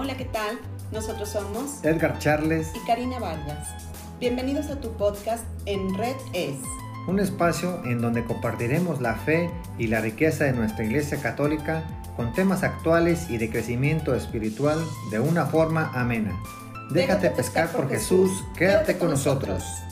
Hola, ¿qué tal? Nosotros somos Edgar Charles y Karina Vargas. Bienvenidos a tu podcast En Red Es. Un espacio en donde compartiremos la fe y la riqueza de nuestra Iglesia Católica con temas actuales y de crecimiento espiritual de una forma amena. Déjate, pescar por Jesús, quédate con nosotros. ¿Qué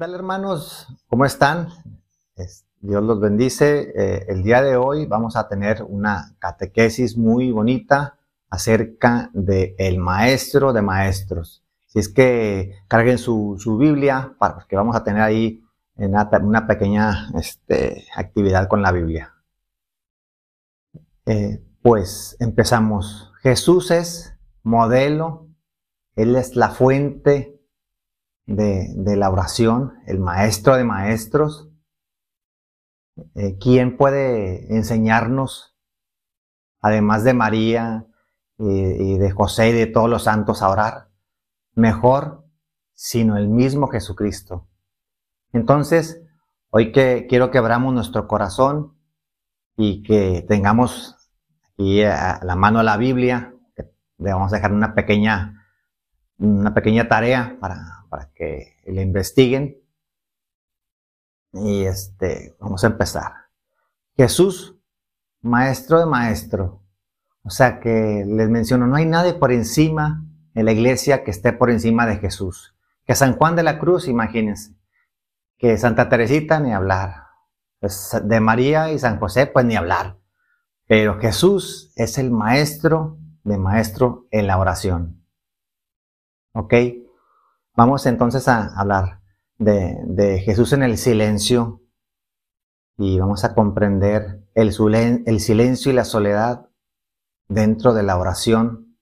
tal hermanos? ¿Cómo están? Dios los bendice. Eh, el día de hoy vamos a tener una catequesis muy bonita acerca del el maestro de maestros. Si es que carguen su, Biblia, porque vamos a tener ahí una, pequeña este, actividad con la Biblia. Eh, pues empezamos. Jesús es modelo, Él es la fuente de, la oración, el maestro de maestros. Eh, ¿Quién puede enseñarnos, además de María y, de José y de todos los santos, a orar? Mejor, sino el mismo Jesucristo. Entonces, hoy que quiero que abramos nuestro corazón y que tengamos aquí a la mano la Biblia, le vamos a dejar una pequeña, una pequeña tarea para, para que le investiguen. Y este, vamos a empezar. Jesús, maestro de maestro. O sea que les menciono, no hay nadie por encima en la iglesia que esté por encima de Jesús. Que San Juan de la Cruz, imagínense. Que Santa Teresita, ni hablar. Pues de María y San José, pues ni hablar. Pero Jesús es el maestro de maestro en la oración. ¿Ok? Vamos entonces a hablar de, Jesús en el silencio y vamos a comprender el, el silencio y la soledad dentro de la oración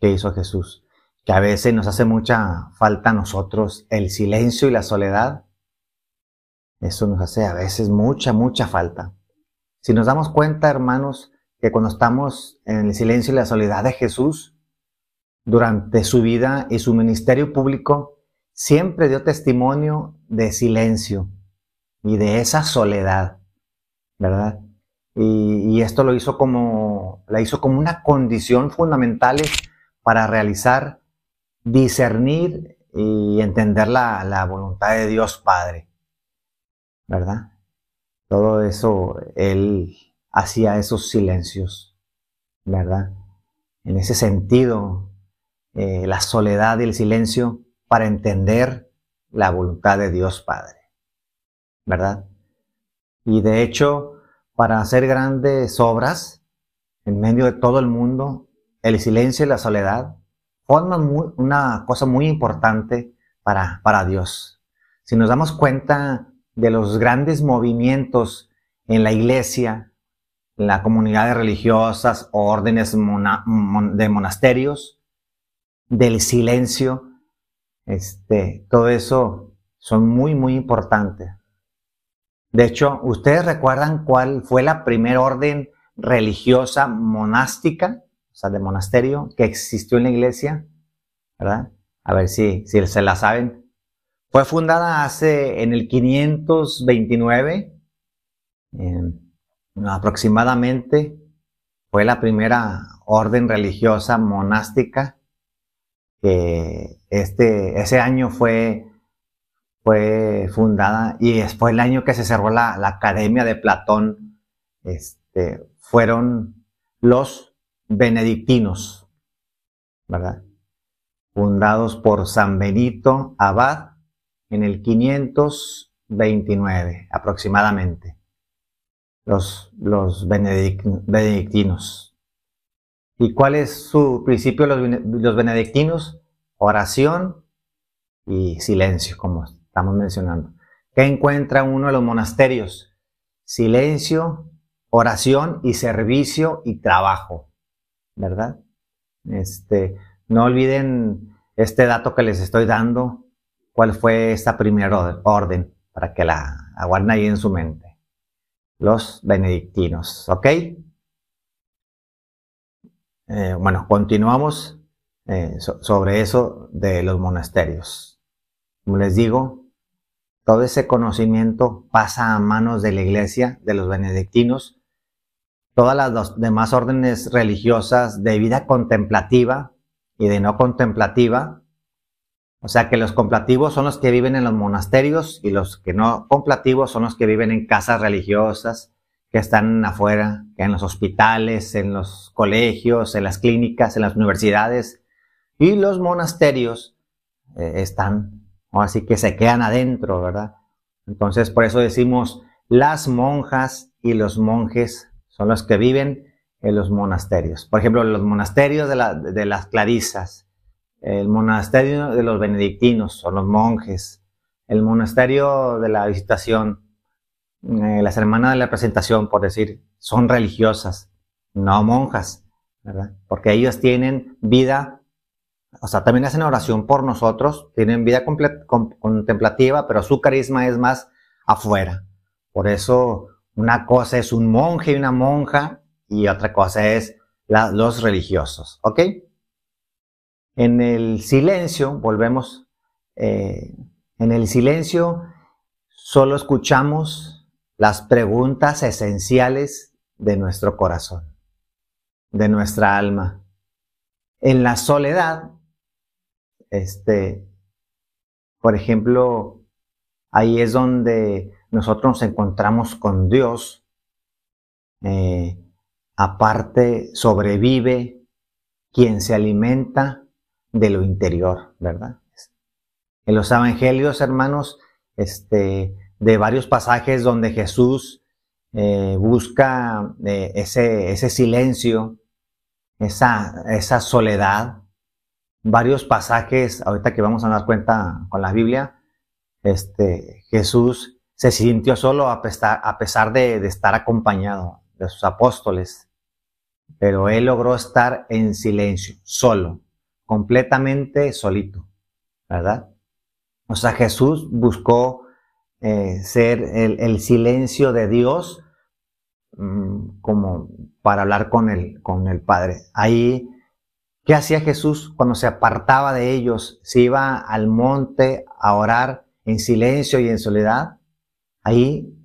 que hizo Jesús, que a veces nos hace mucha falta a nosotros el silencio y la soledad. Eso nos hace a veces mucha, mucha falta. Si nos damos cuenta, hermanos, que cuando estamos en el silencio y la soledad de Jesús, durante su vida y su ministerio público, siempre dio testimonio de silencio y de esa soledad, ¿verdad? Y, esto lo hizo como, la hizo como una condición fundamental para realizar, discernir y entender la, la voluntad de Dios Padre, ¿verdad? Todo eso, Él hacía esos silencios, ¿verdad? En ese sentido, eh, la soledad y el silencio para entender la voluntad de Dios Padre. ¿Verdad? Y de hecho, para hacer grandes obras en medio de todo el mundo, el silencio y la soledad forman una cosa muy importante para, para Dios. Si nos damos cuenta de los grandes movimientos en la iglesia, en las comunidades religiosas, órdenes de monasterios, del silencio, este, todo eso son muy, muy importantes. De hecho, ¿ustedes recuerdan cuál fue la primera orden religiosa monástica, o sea, de monasterio, que existió en la iglesia? ¿Verdad? A ver si, si se la saben. Fue fundada hace, en el 529, aproximadamente, fue la primera orden religiosa monástica que este, ese año fue, fue fundada y fue el año que se cerró la, Academia de Platón, este, fueron los benedictinos, ¿verdad? Fundados por San Benito Abad en el 529 aproximadamente. Los, los benedictinos. ¿Y cuál es su principio los, los benedictinos? Oración y silencio, como estamos mencionando. ¿Qué encuentra uno de los monasterios? Silencio, oración y servicio y trabajo, ¿verdad? Este, no olviden este dato que les estoy dando, cuál fue esta primera orden, para que la aguarden ahí en su mente. Los benedictinos, ¿ok? Eh, bueno, continuamos eh, sobre eso de los monasterios. Como les digo, todo ese conocimiento pasa a manos de la iglesia, de los benedictinos, todas las demás órdenes religiosas de vida contemplativa y de no contemplativa. O sea que los contemplativos son los que viven en los monasterios y los que no contemplativos son los que viven en casas religiosas, que están afuera, en los hospitales, en los colegios, en las clínicas, en las universidades. Y los monasterios eh, están, así que se quedan adentro, ¿verdad? Entonces, por eso decimos, las monjas y los monjes son los que viven en los monasterios. Por ejemplo, los monasterios de, las clarisas, el monasterio de los benedictinos son los monjes, el monasterio de la visitación, eh, las hermanas de la presentación, por decir, son religiosas, no monjas, ¿verdad? Porque ellos tienen vida, o sea, también hacen oración por nosotros, tienen vida contemplativa, pero su carisma es más afuera. Por eso una cosa es un monje y una monja y otra cosa es los religiosos, ¿ok? En el silencio, volvemos, eh, en el silencio solo escuchamos las preguntas esenciales de nuestro corazón, de nuestra alma. En la soledad, este, por ejemplo, ahí es donde nosotros nos encontramos con Dios, eh, aparte sobrevive quien se alimenta de lo interior, ¿verdad? En los evangelios, hermanos, este, de varios pasajes donde Jesús eh, busca eh, ese, ese, silencio, esa, esa soledad, varios pasajes, ahorita que vamos a dar cuenta con la Biblia, este, Jesús se sintió solo a pesar, a pesar de, estar acompañado de sus apóstoles, pero él logró estar en silencio, solo, completamente solito, ¿verdad? O sea, Jesús buscó eh, ser el, silencio de Dios mm, como para hablar con el, con el Padre. Ahí, ¿qué hacía Jesús cuando se apartaba de ellos? Se iba al monte a orar en silencio y en soledad ahí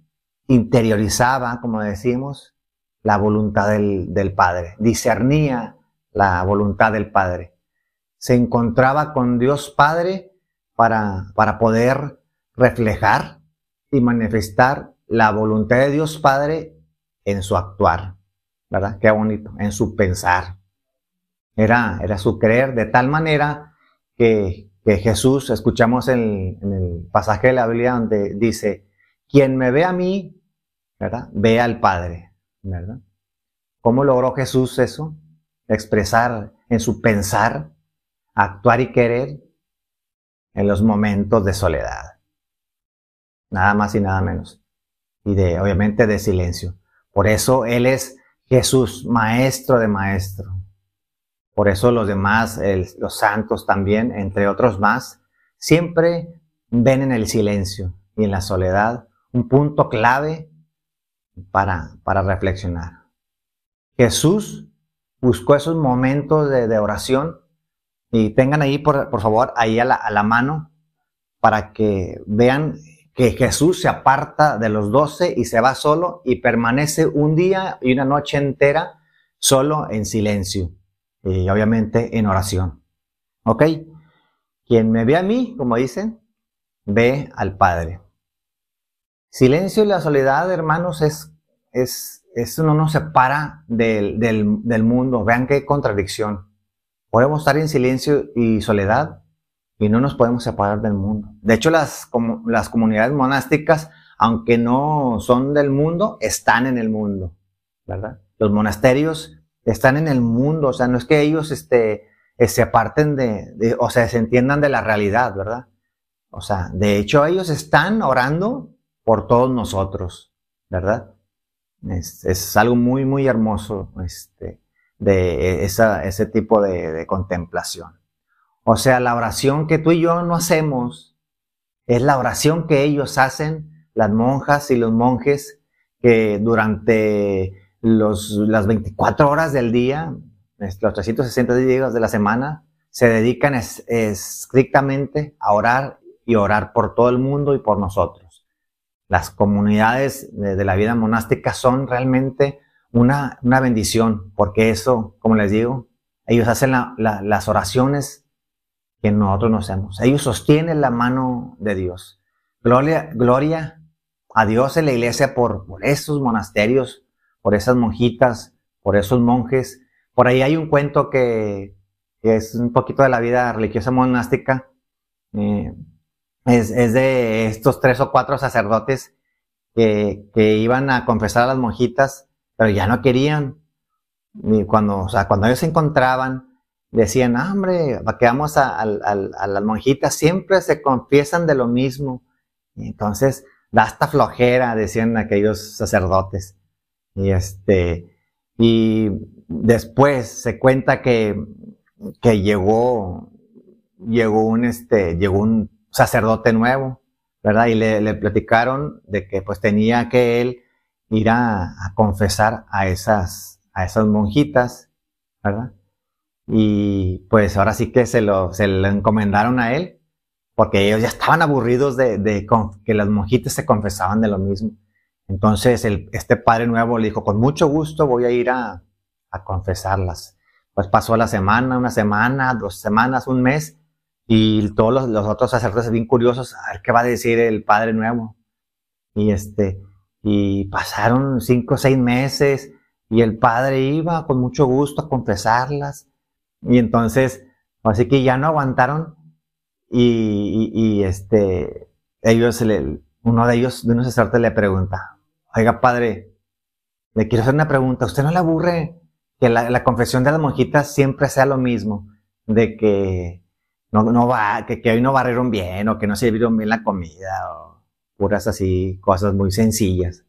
interiorizaba, como decimos, la voluntad del, Padre, discernía la voluntad del Padre. Se encontraba con Dios Padre para, para poder reflejar y manifestar la voluntad de Dios Padre en su actuar, ¿verdad? Qué bonito, en su pensar. Era, era su creer de tal manera que, Jesús, escuchamos en, en el pasaje de la Biblia donde dice, quien me ve a mí, ¿verdad? Ve al Padre, ¿verdad? ¿Cómo logró Jesús eso? Expresar en su pensar, actuar y querer en los momentos de soledad. Nada más y nada menos. Y de, obviamente, de silencio. Por eso Él es Jesús, maestro de maestro. Por eso los demás, los santos también, entre otros más, siempre ven en el silencio y en la soledad un punto clave para, para reflexionar. Jesús buscó esos momentos de, oración y tengan ahí, por, favor, ahí a la, a la, mano para que vean que Jesús se aparta de los doce y se va solo y permanece un día y una noche entera solo en silencio y obviamente en oración. ¿Ok? Quien me ve a mí, como dicen, ve al Padre. Silencio y la soledad, hermanos, es, es, eso no nos separa del, del, mundo. Vean qué contradicción. Podemos estar en silencio y soledad y no nos podemos separar del mundo. De hecho, las, las comunidades monásticas, aunque no son del mundo, están en el mundo, ¿verdad? Los monasterios están en el mundo, o sea, no es que ellos este, eh, se aparten de, o sea, se entiendan de la realidad, ¿verdad? O sea, de hecho, ellos están orando por todos nosotros, ¿verdad? Es, algo muy, muy hermoso este, de esa, ese tipo de, contemplación. O sea, la oración que tú y yo no hacemos es la oración que ellos hacen, las monjas y los monjes, que durante las 24 horas del día los 360 días de la semana, se dedican estrictamente a orar y orar por todo el mundo y por nosotros. Las comunidades de, la vida monástica son realmente una, una, bendición, porque eso, como les digo, ellos hacen las oraciones que nosotros no hacemos. Ellos sostienen la mano de Dios. Gloria, gloria a Dios en la iglesia por, por esos monasterios, por esas monjitas, por esos monjes. Por ahí hay un cuento que, es un poquito de la vida religiosa monástica. Eh, es, de estos tres o cuatro sacerdotes que, iban a confesar a las monjitas, pero ya no querían. Y cuando, o sea, cuando ellos se encontraban, decían, ah, hombre, a, las monjitas, siempre se confiesan de lo mismo. Entonces, da hasta flojera, decían aquellos sacerdotes. Y este, y después se cuenta que, que llegó, llegó un, este, llegó un sacerdote nuevo, ¿verdad? Y le, platicaron de que pues tenía que él ir a, confesar a esas, a esas monjitas, ¿verdad? Y pues ahora sí que se lo, se le encomendaron a él, porque ellos ya estaban aburridos de, de, que las monjitas se confesaban de lo mismo. Entonces el, este padre nuevo le dijo, con mucho gusto voy a ir a, a confesarlas. Pues pasó la semana, una semana, dos semanas, un mes, y todos los, los, otros sacerdotes bien curiosos a ver qué va a decir el Padre Nuevo. Y este, y pasaron cinco o seis meses y el Padre iba con mucho gusto a confesarlas. Y entonces, así que ya no aguantaron y, este, ellos, uno de ellos, de unos sacerdotes le pregunta, oiga Padre, le quiero hacer una pregunta, ¿usted no le aburre que la, confesión de las monjitas siempre sea lo mismo? De que no, no va, que, que hoy no barrieron bien o que no sirvieron bien la comida o puras así, cosas muy sencillas.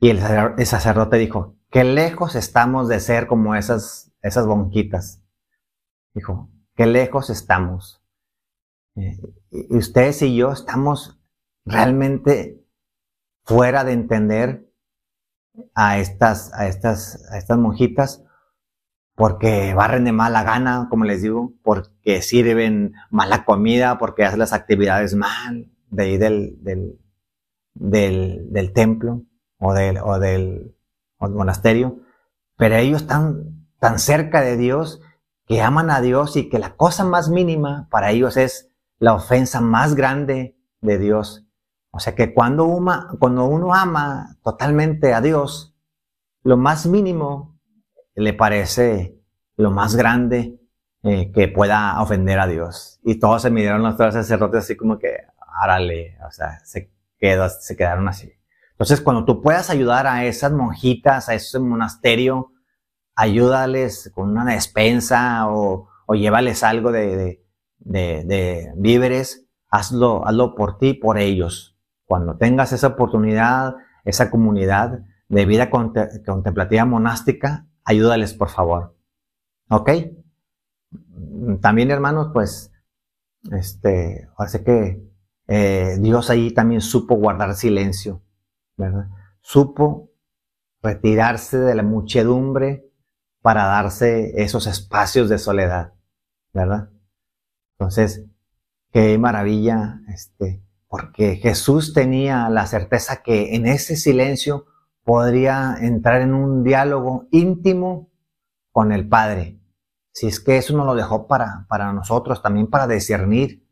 Y el, sacerdote dijo, qué lejos estamos de ser como esas, esas bonquitas. Dijo, qué lejos estamos. Eh, y ustedes y yo estamos realmente fuera de entender a estas, a estas, a estas monjitas porque barren de mala gana, como les digo, porque sirven mala comida, porque hacen las actividades mal de ahí del, del, del, templo o del, o del, monasterio, pero ellos están tan cerca de Dios que aman a Dios y que la cosa más mínima para ellos es la ofensa más grande de Dios. O sea que cuando, uno ama totalmente a Dios, lo más mínimo le parece lo más grande eh, que pueda ofender a Dios. Y todos se midieron los tres sacerdotes así como que, árale, o sea, se, quedó, se quedaron así. Entonces, cuando tú puedas ayudar a esas monjitas, a ese monasterio, ayúdales con una despensa o, o llévales algo de, de, víveres, hazlo, hazlo por ti, por ellos. Cuando tengas esa oportunidad, esa comunidad de vida contemplativa monástica, ayúdales por favor. ¿Ok? También hermanos, pues, este, hace que eh, Dios ahí también supo guardar silencio, ¿verdad? Supo retirarse de la muchedumbre para darse esos espacios de soledad, ¿verdad? Entonces, qué maravilla, este, porque Jesús tenía la certeza que en ese silencio podría entrar en un diálogo íntimo con el Padre. Si es que eso nos lo dejó para, para nosotros, también para discernir,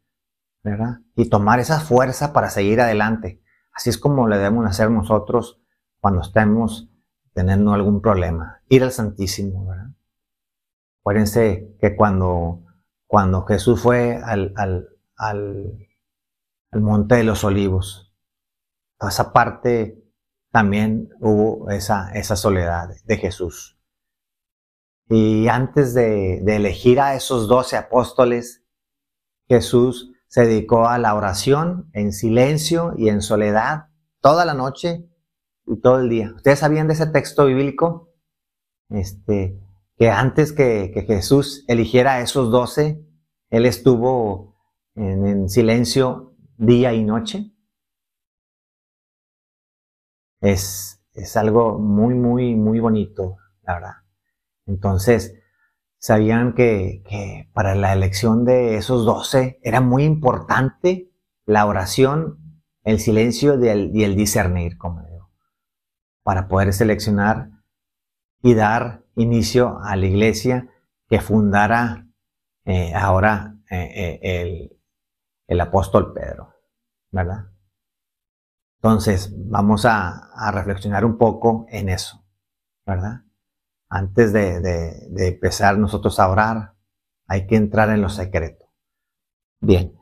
¿verdad? Y tomar esa fuerza para seguir adelante. Así es como le debemos hacer nosotros cuando estemos teniendo algún problema. Ir al Santísimo, ¿verdad? Acuérdense que cuando, cuando Jesús fue al, al, al, Monte de los Olivos, toda esa parte también hubo esa, esa soledad de Jesús. Y antes de, elegir a esos doce apóstoles, Jesús se dedicó a la oración en silencio y en soledad toda la noche y todo el día. ¿Ustedes sabían de ese texto bíblico? Este, que antes que, Jesús eligiera a esos doce, Él estuvo en silencio día y noche es, es algo muy, muy, muy bonito, la verdad. Entonces, sabían que, para la elección de esos doce era muy importante la oración, el silencio y el, discernir, como para poder seleccionar y dar inicio a la iglesia que fundara eh, ahora eh, eh, el, el apóstol Pedro, ¿verdad? Entonces, vamos a, reflexionar un poco en eso, ¿verdad? Antes de, empezar nosotros a orar, hay que entrar en lo secreto. Bien,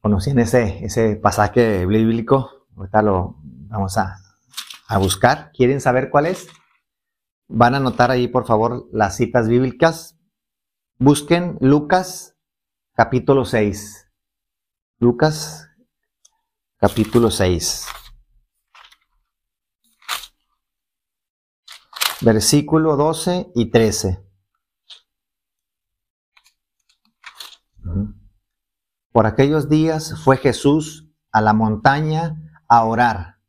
¿conocían ese, ese pasaje bíblico? Ahorita lo vamos a, a buscar. ¿Quieren saber cuál es? Van a anotar ahí, por favor, las citas bíblicas. Busquen Lucas capítulo 6. Lucas capítulo 6. Versículo 12 y 13. Por aquellos días fue Jesús a la montaña a orar.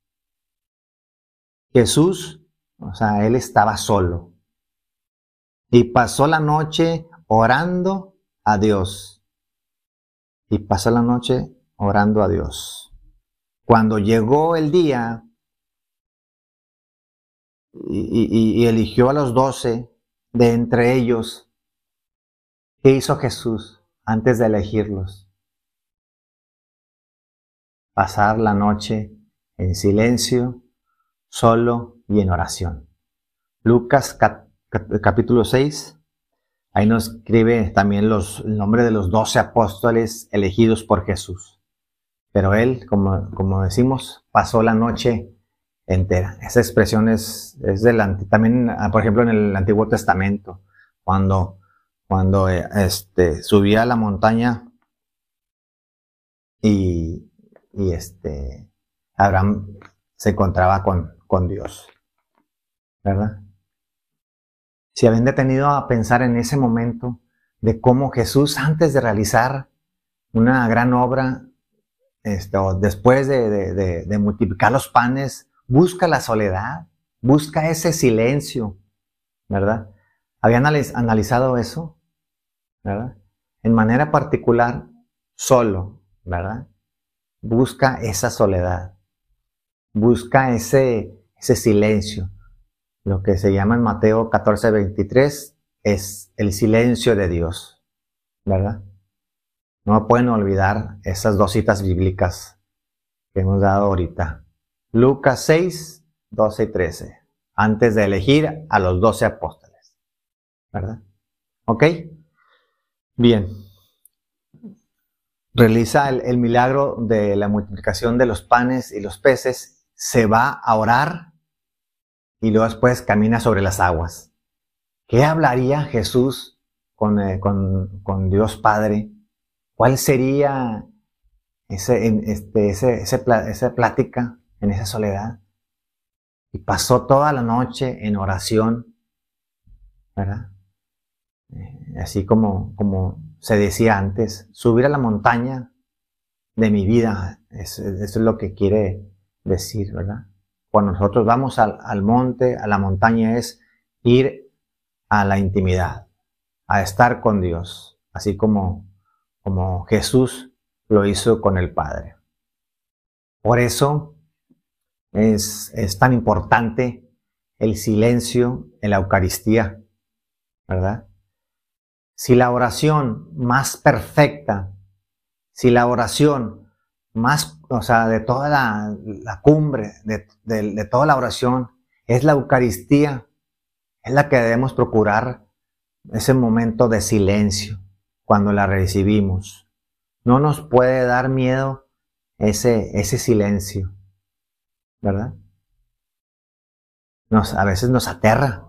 Jesús, o sea, él estaba solo. Y pasó la noche orando a Dios. Y pasó la noche orando a Dios. Cuando llegó el día y, eligió a los doce de entre ellos, ¿qué hizo Jesús antes de elegirlos? Pasar la noche en silencio, solo y en oración. Lucas capítulo 6, ahí nos escribe también los, el nombre de los doce apóstoles elegidos por Jesús. Pero él, como, como decimos, pasó la noche entera. Esa expresión es, es del, también, ah, por ejemplo, en el Antiguo Testamento, cuando, cuando eh, este, subía a la montaña y, y este, Abraham se encontraba con, con Dios. ¿Verdad? Si habían detenido a pensar en ese momento de cómo Jesús, antes de realizar una gran obra, este, después de, multiplicar los panes, busca la soledad, busca ese silencio, ¿verdad? ¿Habían analizado eso? ¿Verdad? En manera particular, solo, ¿verdad? Busca esa soledad, busca ese, ese silencio. Lo que se llama en Mateo 14, 23 es el silencio de Dios, ¿verdad? No pueden olvidar esas dos citas bíblicas que hemos dado ahorita. Lucas 6, 12 y 13. Antes de elegir a los doce apóstoles. ¿Verdad? ¿Ok? Bien. Realiza el, el milagro de la multiplicación de los panes y los peces. Se va a orar y luego después camina sobre las aguas. ¿Qué hablaría Jesús con, eh, con, con Dios Padre ¿Cuál sería ese, este, ese, esa plática en esa soledad? Y pasó toda la noche en oración, ¿verdad? Eh, así como, como se decía antes, subir a la montaña de mi vida, eso, es lo que quiere decir, ¿verdad? Cuando nosotros vamos al, monte, a la montaña, es ir a la intimidad, a estar con Dios, así como como Jesús lo hizo con el Padre. Por eso es, tan importante el silencio en la Eucaristía, ¿verdad? Si la oración más perfecta, si la oración más, o sea, de toda la, cumbre, de, toda la oración, es la Eucaristía, es la que debemos procurar ese momento de silencio, cuando la recibimos. No nos puede dar miedo ese, ese silencio, ¿verdad? Nos, a veces nos aterra,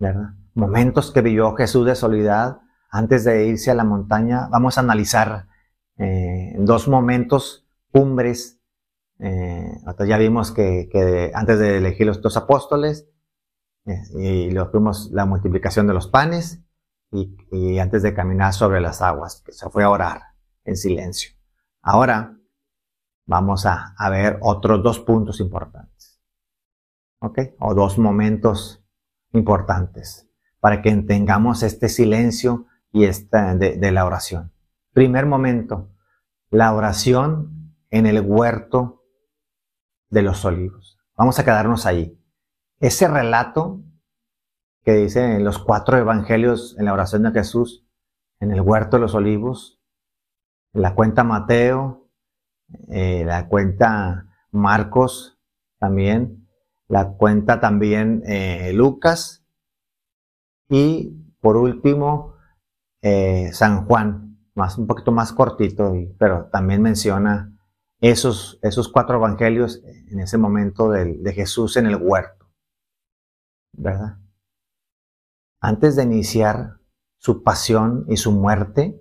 ¿verdad? Momentos que vivió Jesús de soledad antes de irse a la montaña. Vamos a analizar eh, dos momentos cumbres. Eh, ya vimos que, antes de elegir los dos apóstoles, eh, y luego vimos la multiplicación de los panes, y, antes de caminar sobre las aguas, que se fue a orar en silencio. Ahora vamos a, ver otros dos puntos importantes. ¿Ok? O dos momentos importantes. para que tengamos este silencio y esta de, de la oración. Primer momento, la oración en el huerto de los olivos. Vamos a quedarnos ahí. Ese relato que dice en los cuatro evangelios en la oración de Jesús, en el huerto de los olivos, la cuenta Mateo, eh, la cuenta Marcos también, la cuenta también eh, Lucas y por último eh, San Juan, más, un poquito más cortito, pero también menciona esos, esos cuatro evangelios en ese momento de, de Jesús en el huerto, ¿verdad? Antes de iniciar su pasión y su muerte,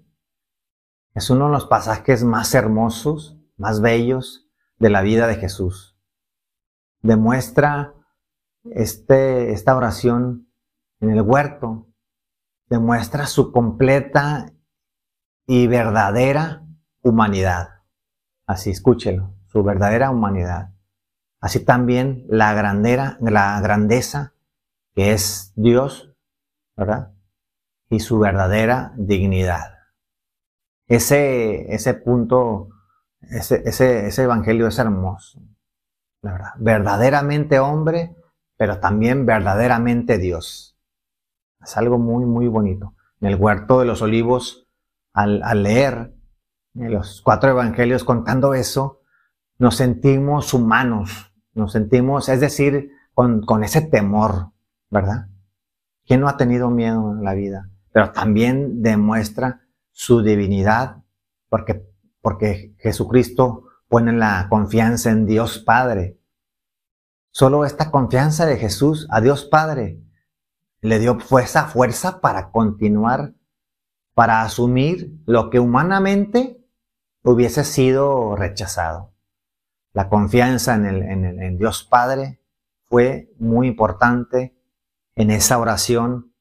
es uno de los pasajes más hermosos, más bellos de la vida de Jesús. Demuestra este, esta oración en el huerto, demuestra su completa y verdadera humanidad. Así escúchelo, su verdadera humanidad. Así también la grandera, la grandeza que es Dios, ¿verdad? Y su verdadera dignidad. Ese, ese punto, ese, ese, ese evangelio es hermoso, la verdad. Verdaderamente hombre, pero también verdaderamente Dios. Es algo muy, muy bonito. En el huerto de los olivos, al, al leer los cuatro evangelios contando eso, nos sentimos humanos, nos sentimos, es decir, con, con ese temor, ¿verdad? ¿Quién no ha tenido miedo en la vida? Pero también demuestra su divinidad, porque, porque Jesucristo pone la confianza en Dios Padre. Solo esta confianza de Jesús a Dios Padre le dio esa fuerza para continuar, para asumir lo que humanamente hubiese sido rechazado. La confianza en, el, en, Dios Padre fue muy importante en esa oración.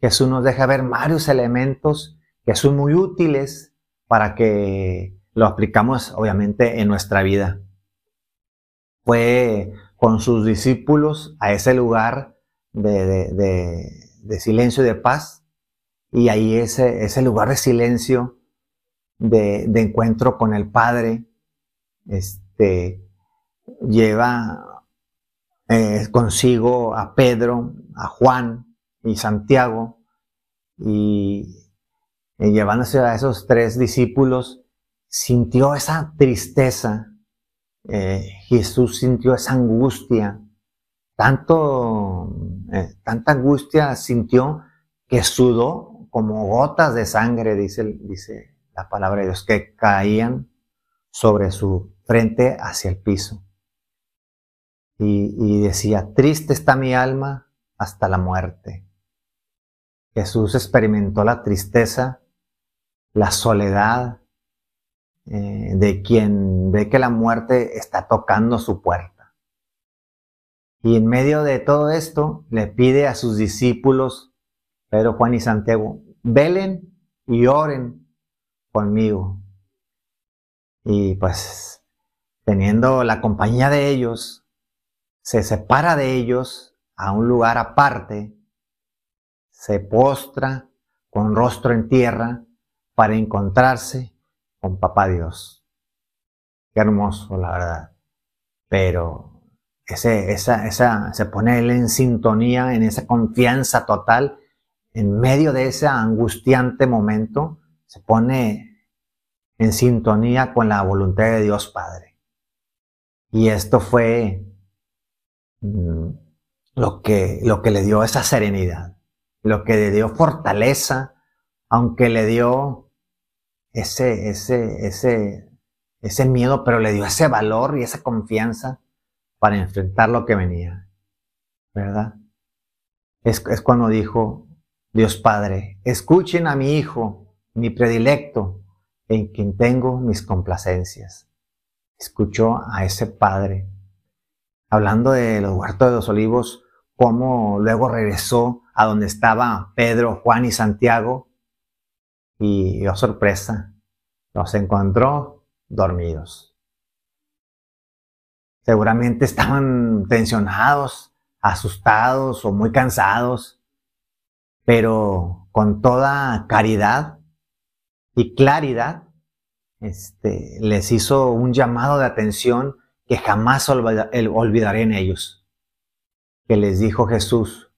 Jesús nos deja ver varios elementos que son muy útiles para que lo aplicamos obviamente en nuestra vida. Fue con sus discípulos a ese lugar de, de, silencio y de paz y ahí ese, ese lugar de silencio, de, encuentro con el Padre, este, lleva eh, consigo a Pedro, a Juan y Santiago y y llevándose a esos tres discípulos, sintió esa tristeza, eh, Jesús sintió esa angustia, tanto, eh, tanta angustia sintió que sudó como gotas de sangre, dice, dice la palabra de Dios, que caían sobre su frente hacia el piso. Y, decía, triste está mi alma hasta la muerte. Jesús experimentó la tristeza la soledad eh, de quien ve que la muerte está tocando su puerta. Y en medio de todo esto le pide a sus discípulos, Pedro, Juan y Santiago, velen y oren conmigo. Y pues teniendo la compañía de ellos, se separa de ellos a un lugar aparte, se postra con rostro en tierra para encontrarse con Papá Dios. Qué hermoso, la verdad. Pero ese, esa, esa, se pone él en sintonía, en esa confianza total, en medio de ese angustiante momento, se pone en sintonía con la voluntad de Dios Padre. Y esto fue mm, lo que, lo que le dio esa serenidad, lo que le dio fortaleza, aunque le dio ese, ese, ese, ese miedo, pero le dio ese valor y esa confianza para enfrentar lo que venía. ¿Verdad? Es, es cuando dijo Dios Padre, escuchen a mi Hijo, mi predilecto, en quien tengo mis complacencias. Escuchó a ese Padre. Hablando de los huertos de los olivos, cómo luego regresó a donde estaba Pedro, Juan y Santiago, y, oh sorpresa, los encontró dormidos. Seguramente estaban tensionados, asustados o muy cansados. pero con toda caridad y claridad, este, les hizo un llamado de atención que jamás olvidaré en ellos. Que les dijo Jesús,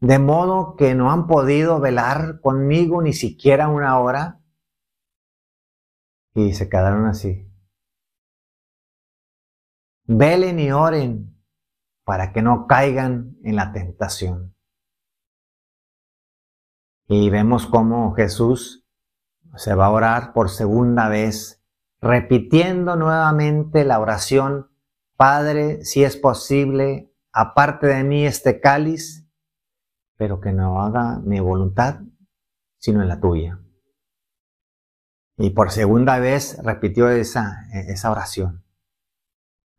de modo que no han podido velar conmigo ni siquiera una hora. Y se quedaron así. Velen y oren para que no caigan en la tentación. Y vemos cómo Jesús se va a orar por segunda vez, repitiendo nuevamente la oración, Padre, si es posible, aparte de mí este cáliz, pero que no haga mi voluntad, sino en la tuya. Y por segunda vez repitió esa, esa oración,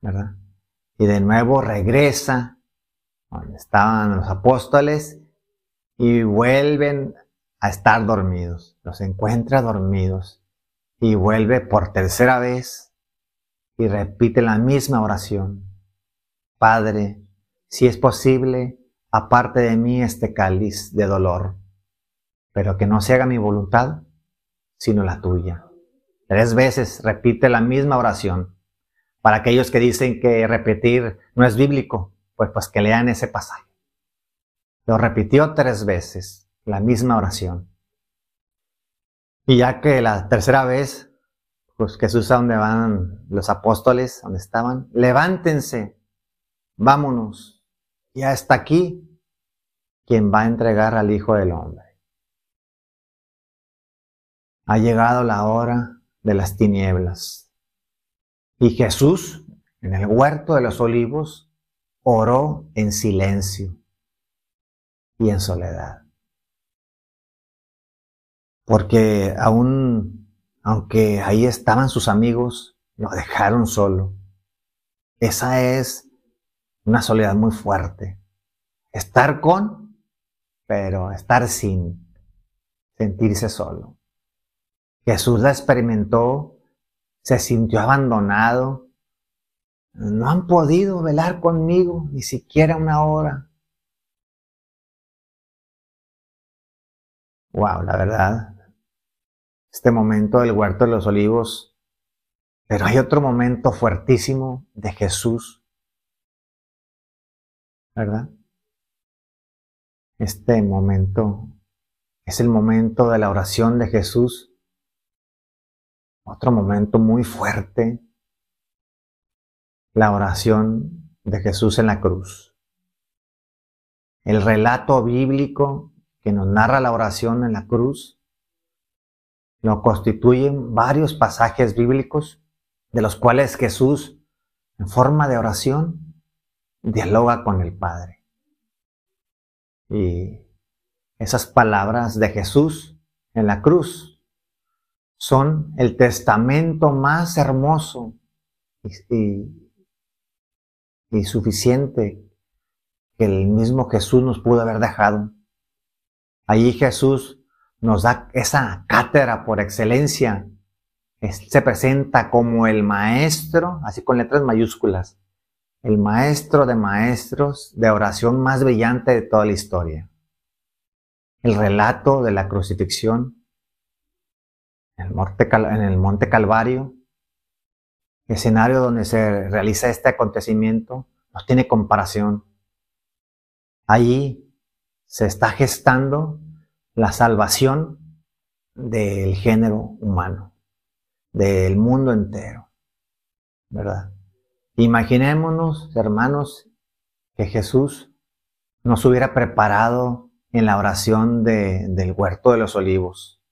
¿verdad? Y de nuevo regresa donde estaban los apóstoles y vuelven a estar dormidos. Los encuentra dormidos y vuelve por tercera vez y repite la misma oración. Padre, si es posible, aparte de mí este cáliz de dolor, pero que no se haga mi voluntad, sino la tuya. Tres veces repite la misma oración. Para aquellos que dicen que repetir no es bíblico, pues pues que lean ese pasaje. Lo repitió tres veces, la misma oración. Y ya que la tercera vez, pues Jesús a donde van los apóstoles, donde estaban, levántense, vámonos, ya está aquí quien va a entregar al Hijo del Hombre. Ha llegado la hora de las tinieblas. Y Jesús, en el huerto de los olivos, oró en silencio y en soledad. Porque aún, aunque ahí estaban sus amigos, lo dejaron solo. Esa es una soledad muy fuerte. Estar con, pero estar sin, sentirse solo. Jesús la experimentó, se sintió abandonado. No han podido velar conmigo ni siquiera una hora. Wow, la verdad. Este momento del huerto de los olivos. Pero hay otro momento fuertísimo de Jesús. ¿Verdad? Este momento es el momento de la oración de Jesús. Otro momento muy fuerte. La oración de Jesús en la cruz. El relato bíblico que nos narra la oración en la cruz, lo constituyen varios pasajes bíblicos de los cuales Jesús, en forma de oración, dialoga con el Padre. Y esas palabras de Jesús en la cruz son el testamento más hermoso y, y suficiente que el mismo Jesús nos pudo haber dejado Allí Jesús nos da esa cátedra por excelencia. Se presenta como el maestro, así con letras mayúsculas, el maestro de maestros de oración más brillante de toda la historia. El relato de la crucifixión en el Monte, Calvario, escenario donde se realiza este acontecimiento, no tiene comparación. Allí se está gestando la salvación del género humano, del mundo entero, ¿verdad? Imaginémonos, hermanos, que Jesús nos hubiera preparado en la oración del huerto de los olivos.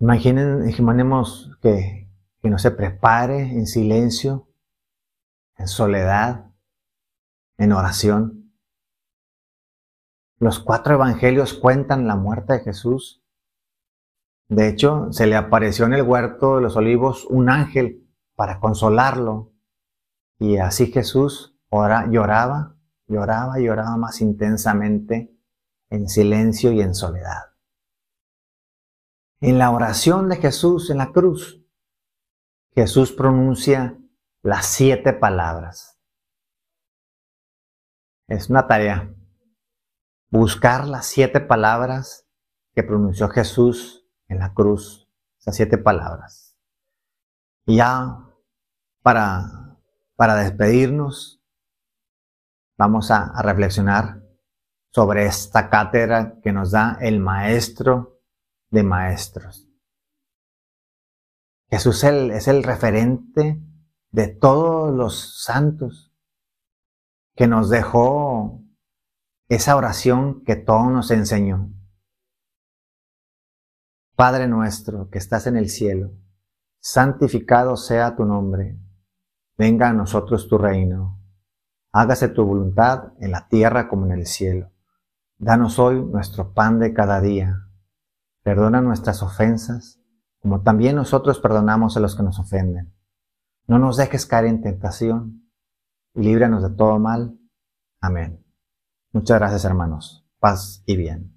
Imaginen, imaginemos que, que no se prepare en silencio, en soledad, en oración. Los cuatro evangelios cuentan la muerte de Jesús. De hecho, se le apareció en el huerto de los olivos un ángel para consolarlo. Y así Jesús lloraba, lloraba y lloraba más intensamente en silencio y en soledad. En la oración de Jesús en la cruz, Jesús pronuncia las siete palabras. Es una tarea. Buscar las siete palabras que pronunció Jesús en la cruz, esas siete palabras. Y ya para, para despedirnos, vamos a, a reflexionar sobre esta cátedra que nos da el Maestro de Maestros. Jesús es el referente de todos los santos que nos dejó esa oración que todo nos enseñó. Padre nuestro que estás en el cielo, santificado sea tu nombre, venga a nosotros tu reino, hágase tu voluntad en la tierra como en el cielo. Danos hoy nuestro pan de cada día, perdona nuestras ofensas, como también nosotros perdonamos a los que nos ofenden. No nos dejes caer en tentación y líbranos de todo mal. Amén. Muchas gracias hermanos. Paz y bien.